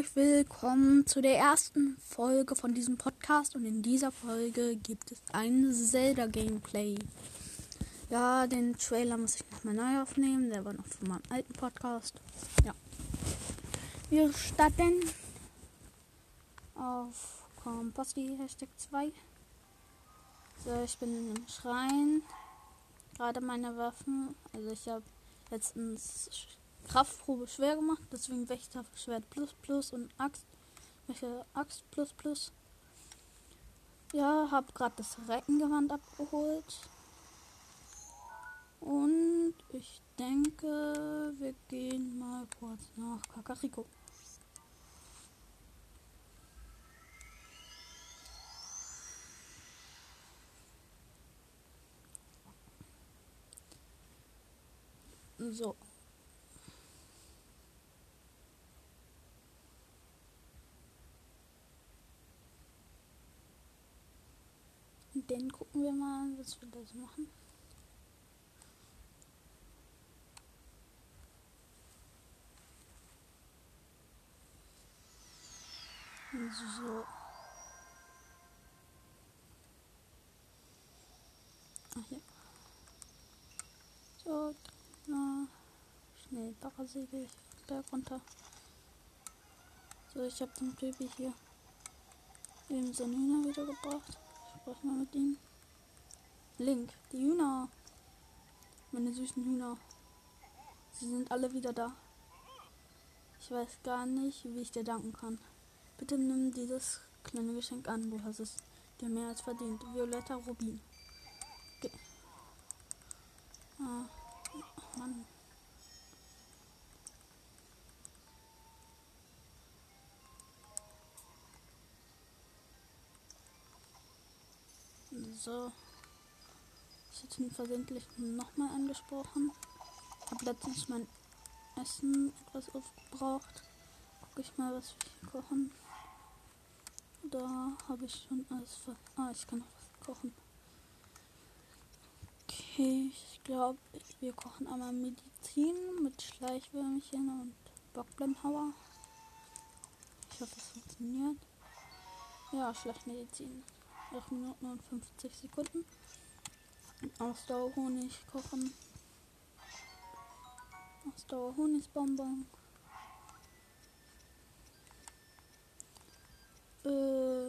herzlich willkommen zu der ersten Folge von diesem Podcast und in dieser Folge gibt es ein Zelda Gameplay. Ja, den Trailer muss ich nochmal neu aufnehmen, der war noch von meinem alten Podcast. Ja. Wir starten auf Komposti Hashtag 2. So, ich bin im Schrein. Gerade meine Waffen. Also ich habe letztens Kraftprobe schwer gemacht, deswegen Wächterschwert plus plus und Axt. Welche Axt plus plus. Ja, hab gerade das Reckengewand abgeholt. Und ich denke, wir gehen mal kurz nach Kakariko. So. Und dann gucken wir mal, was wir da so machen. So. Ach ja. So, na, schnell Barrasegel, Berg runter. So, ich habe den Typi hier eben seinen Hühner wiedergebracht. Ich spreche mal mit ihm. Link, die Hühner. Meine süßen Hühner. Sie sind alle wieder da. Ich weiß gar nicht, wie ich dir danken kann. Bitte nimm dieses kleine Geschenk an. Du hast es dir mehr als verdient. Violetta Rubin. Okay. Ah, Mann. So. Ich hätte ihn versehentlich nochmal angesprochen. Hab letztens mein Essen etwas aufgebraucht. Guck ich mal, was wir kochen. Da habe ich schon alles ver Ah, ich kann noch was kochen. Okay, ich glaube, wir kochen einmal Medizin mit Schleichwürmchen und Bockblendhauer. Ich hoffe, es funktioniert. Ja, Schleichmedizin. 8 Minuten und 50 Sekunden. Ausdauerhonig kochen. Ausdauerhonigsbonbon. Äh,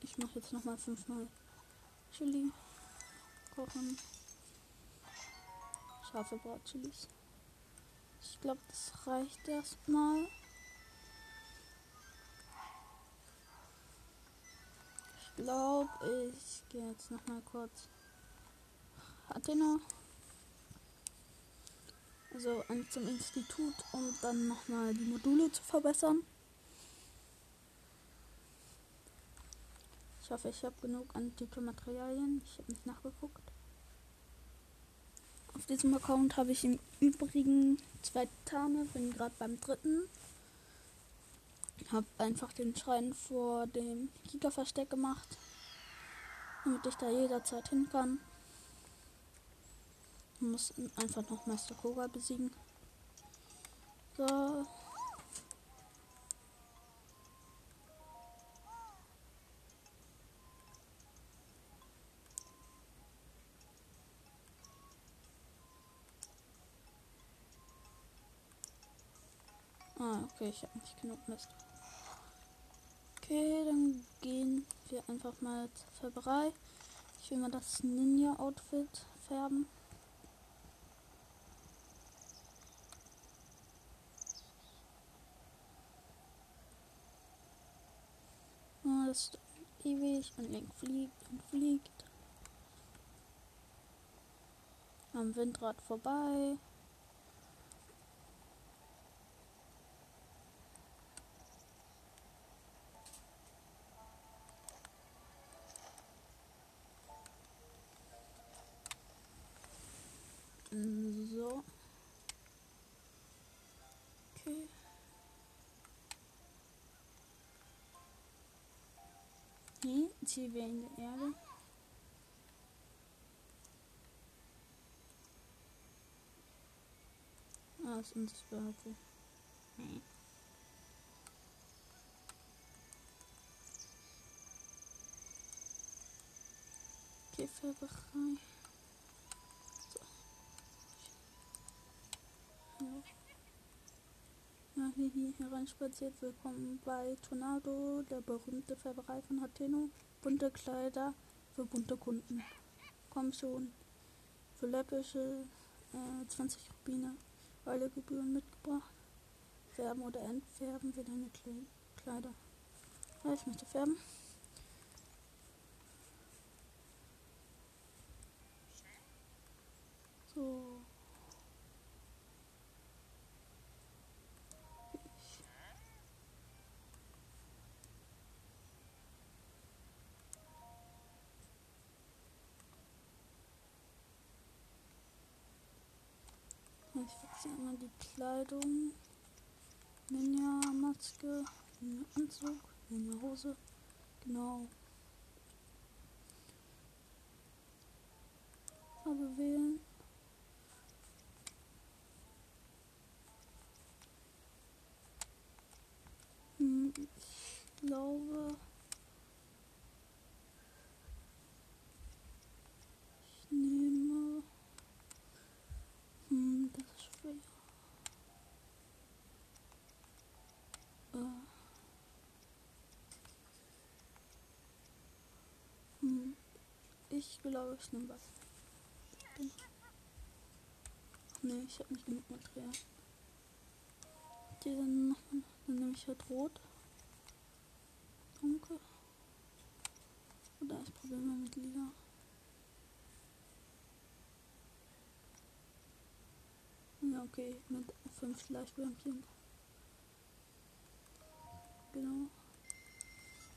ich mache jetzt nochmal fünfmal Chili kochen. Scharfe Bratchilis. Ich glaube, das reicht erstmal. Ich glaube, ich gehe jetzt nochmal kurz Athena. Also zum Institut, um dann nochmal die Module zu verbessern. Ich hoffe, ich habe genug antike Materialien. Ich habe nicht nachgeguckt. Auf diesem Account habe ich im Übrigen zwei Tarne, bin gerade beim dritten. Habe einfach den Schrein vor dem Kika-Versteck gemacht, damit ich da jederzeit hin kann. Ich muss einfach noch Meister Koga besiegen. So. Ah, okay, ich habe nicht genug Mist. Okay, dann gehen wir einfach mal zur Färberei. Ich will mal das Ninja-Outfit färben. Ist ewig und Link fliegt und fliegt. Am Windrad vorbei. Ziel wäre in der Erde. Ah, ist unsichtbar, okay. Nee. Hm. Käferberei. So. Ja. Ja, wie hier hereinspaziert, willkommen bei Tornado, der berühmte Färberei von Hateno. Bunte Kleider für bunte Kunden. Komm schon. Für läppische äh, 20 Rubine. Alle Gebühren mitgebracht. Färben oder entfärben wir deine Kleider. Ja, ich möchte färben. So. Ich wechsle einmal die Kleidung. Ninja-Maske, Ninja-Anzug, Ninja-Hose. Genau. Farbe wählen. Hm, ich glaube. Ich nehme. Hm, das ist schwer. Äh. Hm. Ich glaube, ich nehme was. Ne, ich habe nicht genug Material. Dann dann nehme ich halt rot. Danke. Oder ich probiere mal mit lila. Ja, okay, mit fünf Schleichbäumchen. Genau.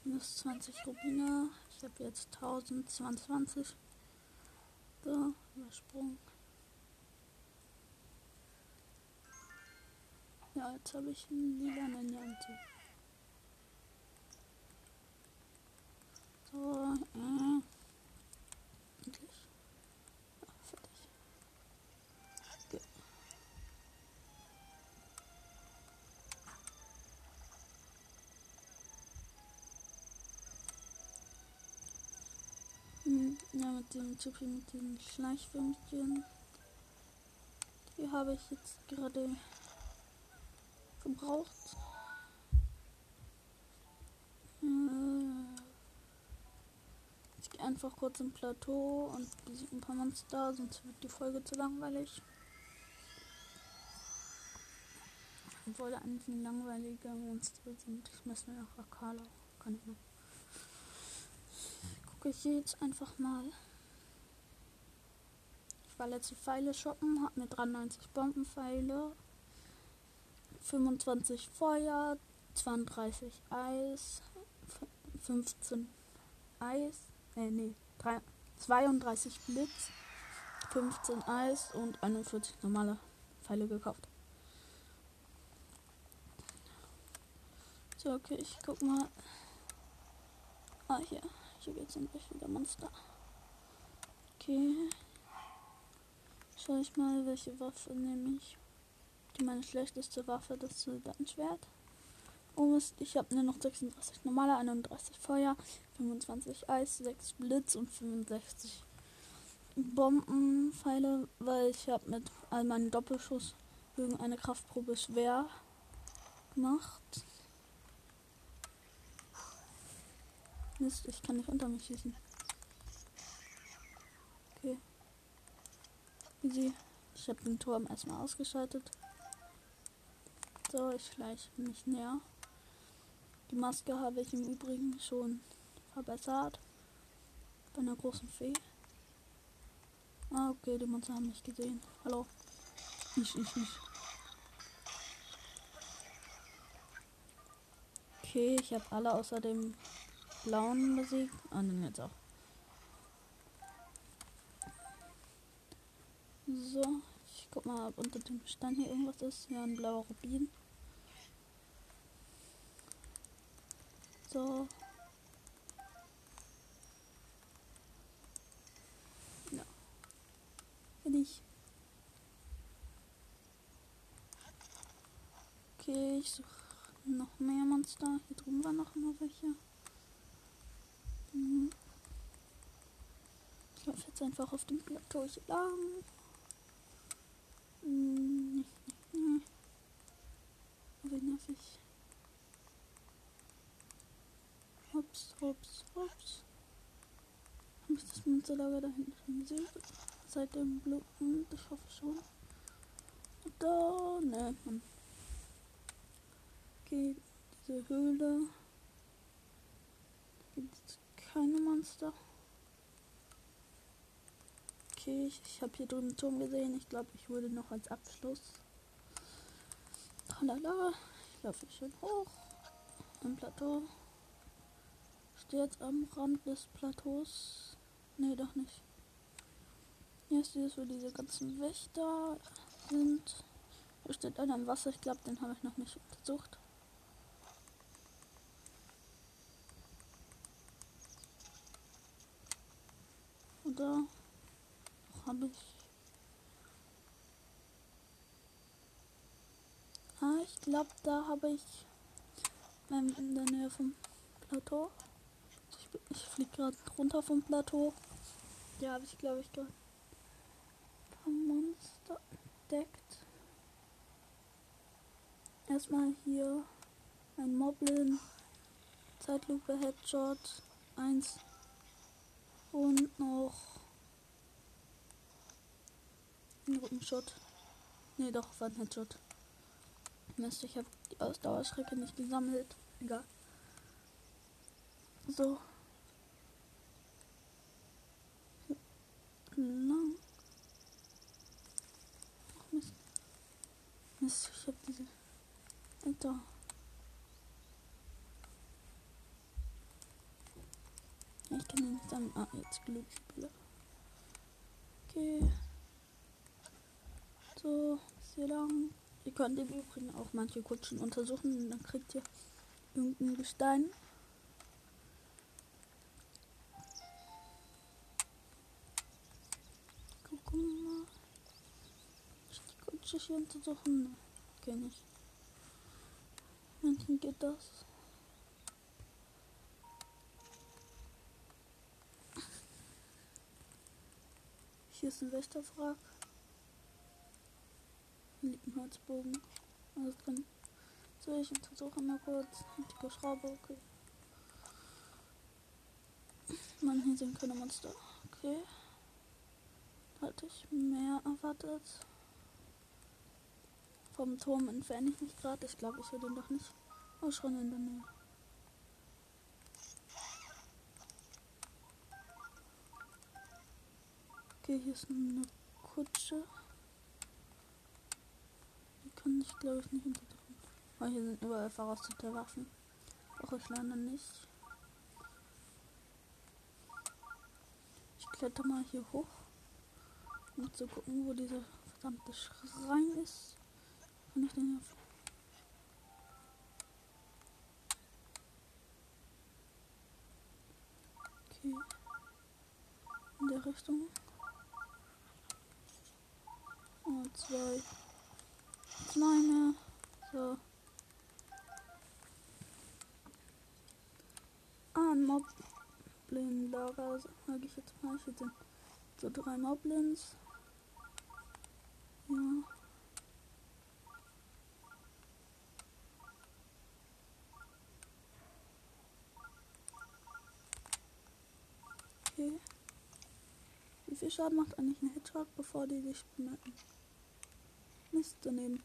Minus 20 Rubine. Ich habe jetzt 1022. So, übersprungen. Ja, jetzt habe ich einen lilanen Anzug. So, äh. Endlich. Ja, fertig. Okay. Hm, ja, mit dem Typi, mit den Schleichwürmchen. Die habe ich jetzt gerade gebraucht. Äh, ich gehe einfach kurz im Plateau und besiege ein paar Monster, sonst wird die Folge zu langweilig. Obwohl eigentlich langweilige Monster sind, müssen wir nach Akala. Kann ich noch. Gucke ich jetzt einfach mal. Ich war letzte Pfeile shoppen, habe mir 93 Bombenpfeile 25 Feuer, 32 Eis, 15 Eis, äh, nee, 3, 32 Blitz, 15 Eis und 41 normale Pfeile gekauft. So, okay, ich guck mal. Ah, hier. Hier geht's endlich wieder Monster. Okay. Schau ich mal, welche Waffe nehme ich. Die meine schlechteste Waffe, das Soldatenschwert. Oh ich habe nur noch 36 normale, 31 Feuer, 25 Eis, 6 Blitz und 65 Bombenpfeile, weil ich habe mit all meinen Doppelschuss eine Kraftprobe schwer gemacht. Mist, ich kann nicht unter mich schießen. Okay. Easy. Ich habe den Turm erstmal ausgeschaltet. So, ich schleiche mich näher. Die Maske habe ich im Übrigen schon verbessert. Bei einer großen Fee. Ah, okay, die Monster haben mich gesehen. Hallo. Ich, ich, ich. Okay, ich habe alle außer dem blauen besiegt. Ah, dann jetzt auch. So, ich guck mal, ob unter dem Stein hier irgendwas ist. Ja, ein blauer Rubin. So. Ja. Bin ich. Okay, ich suche noch mehr Monster. Hier drüben war noch mal welche. Mhm. Ich laufe jetzt einfach auf dem Plateau hier lang. Hm, nee. Aber nervig. Hops, hops, hops. Ich das Monsterlager da hinten gesehen? Seit dem Bluten? Ich hoffe schon. Da, ne, Mann. Okay, diese Höhle. Keine Monster. Okay, ich, ich habe hier drüben einen Turm gesehen. Ich glaube, ich würde noch als Abschluss. Tralala. Ich laufe schön hoch. Am Plateau. Stehe jetzt am Rand des Plateaus. Nee, doch nicht. Hier ist dieses, wo diese ganzen Wächter sind. Hier steht einer im Wasser. Ich glaube, den habe ich noch nicht untersucht. Oder habe ich. Ah, ich glaube, da habe ich ähm, in der Nähe vom Plateau. Ich, ich fliege gerade runter vom Plateau. Ja, habe ich glaube ich gerade ein Monster entdeckt. Erstmal hier ein Moblin, Zeitlupe, Headshot, 1 und noch ein Rückenshot. Ne, doch, war ein Headshot. Mist, ich habe die Ausdauerschrecke nicht gesammelt. Egal. So. Lang. Ach, Mist. Mist, ich habe diese. Alter. Sagen. Ah, jetzt Glücksspieler. Okay. So, sehr lang. Ihr könnt im Übrigen auch manche Kutschen untersuchen. Dann kriegt ihr irgendein Gestein. Kutsche hier untersuchen? Ne, kenne ich. Manchen geht das. Hier ist ein Wächterwrack. Hier liegt ein Holzbogen. Alles drin. So, ich untersuche mal kurz. Antike Schraube, okay. Mann, hier sind keine Monster. Okay. Hatte ich mehr erwartet. Vom Turm entferne ich mich gerade. Ich glaube, ich will den doch nicht. Oh, schon in der Nähe. Okay, hier ist eine Kutsche. Die kann ich glaube ich nicht unterdrücken. Oh, hier sind überall verrostete Waffen. Brauche ich leider nicht. Ich kletter mal hier hoch. Um zu gucken, wo dieser verdammte Schrein ist. Kann ich den hier Okay. In der Richtung. Und zwei. Meine. So. Ah, ein Moblin-Lager, sage ich jetzt mal. Hier sind so drei Moblins. Ja. Okay. Wie viel Schaden macht eigentlich ein Headshot, bevor die dich bemerken? Mist daneben.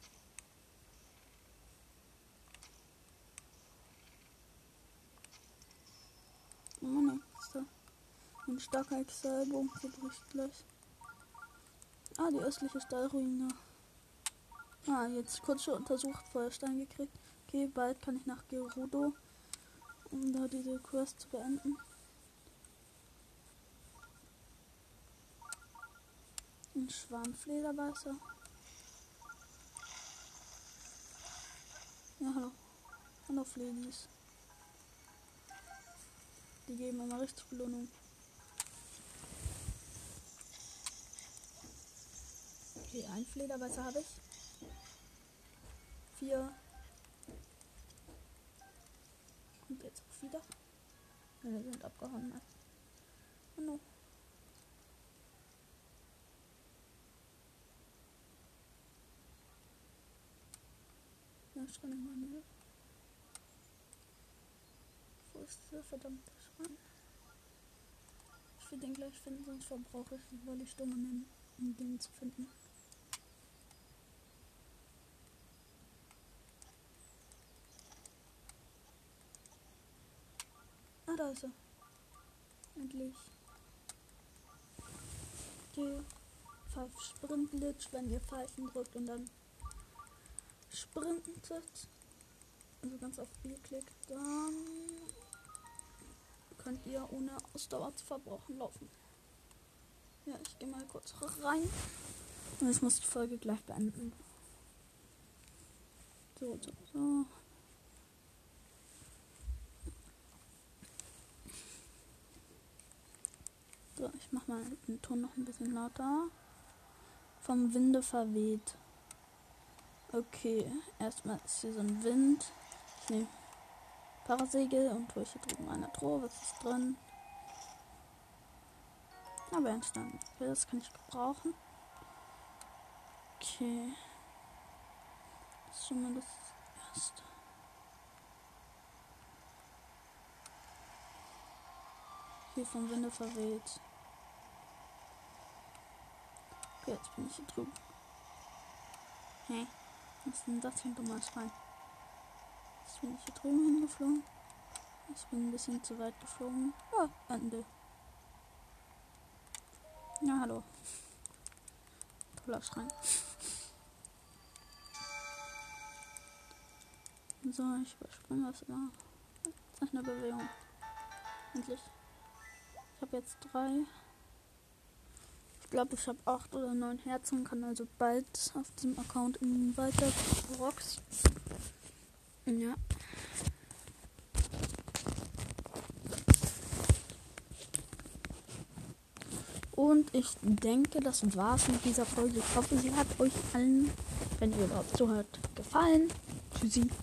Oh ne, ist da ein starker Excelbogen bricht gleich. Ah, die östliche Stallruine. Ah, jetzt kurz schon untersucht, Feuerstein gekriegt. Okay, bald kann ich nach Gerudo, um da diese Quest zu beenden. Ein Schwarmflederweißer. Ja, hallo. Hallo, Fledis. Die geben immer richtig Belohnung. Okay, ein Flederweißer habe ich. Vier. Kommt jetzt auch wieder. Ja, wir sind abgehauen. Oh In meiner Nähe. Wo ist dieser verdammte Schrein? Ich will den gleich finden, sonst verbrauche ich, weil ich dumm bin, um den zu finden. Ah, da ist er. Endlich. Die Pfeif Sprint Glitch, wenn ihr Pfeifen drückt und dann sprintet. Also ganz auf B klickt, dann könnt ihr ohne Ausdauer zu verbrauchen laufen. Ja, ich gehe mal kurz rein. Und ich muss die Folge gleich beenden. So, so, so. So, ich mach mal den Ton noch ein bisschen lauter. Vom Winde verweht. Okay, erstmal ist hier so ein Wind. Ich nehme Parasegel und tue hier drüben eine Truhe. Was ist drin? Aber entstanden. Das kann ich gebrauchen. Okay. Das ist schon mal das erste. Hier vom Winde verweht. Okay, jetzt bin ich hier drüben. Hä? Was ist denn das für ein dummer Schwein? Jetzt bin ich hier drüben hingeflogen. Ich bin ein bisschen zu weit geflogen. Ah, Ende. Ja, hallo. Toller Schrein. So, ich überspringe das immer. Zeichne Bewegung. Endlich. Ich habe jetzt drei. Ich glaube, ich habe acht oder neun Herzen, kann also bald auf diesem Account weiter Rocks. Ja. Und ich denke, das war's mit dieser Folge. Ich hoffe, sie hat euch allen, wenn ihr überhaupt zuhört, gefallen. Tschüssi.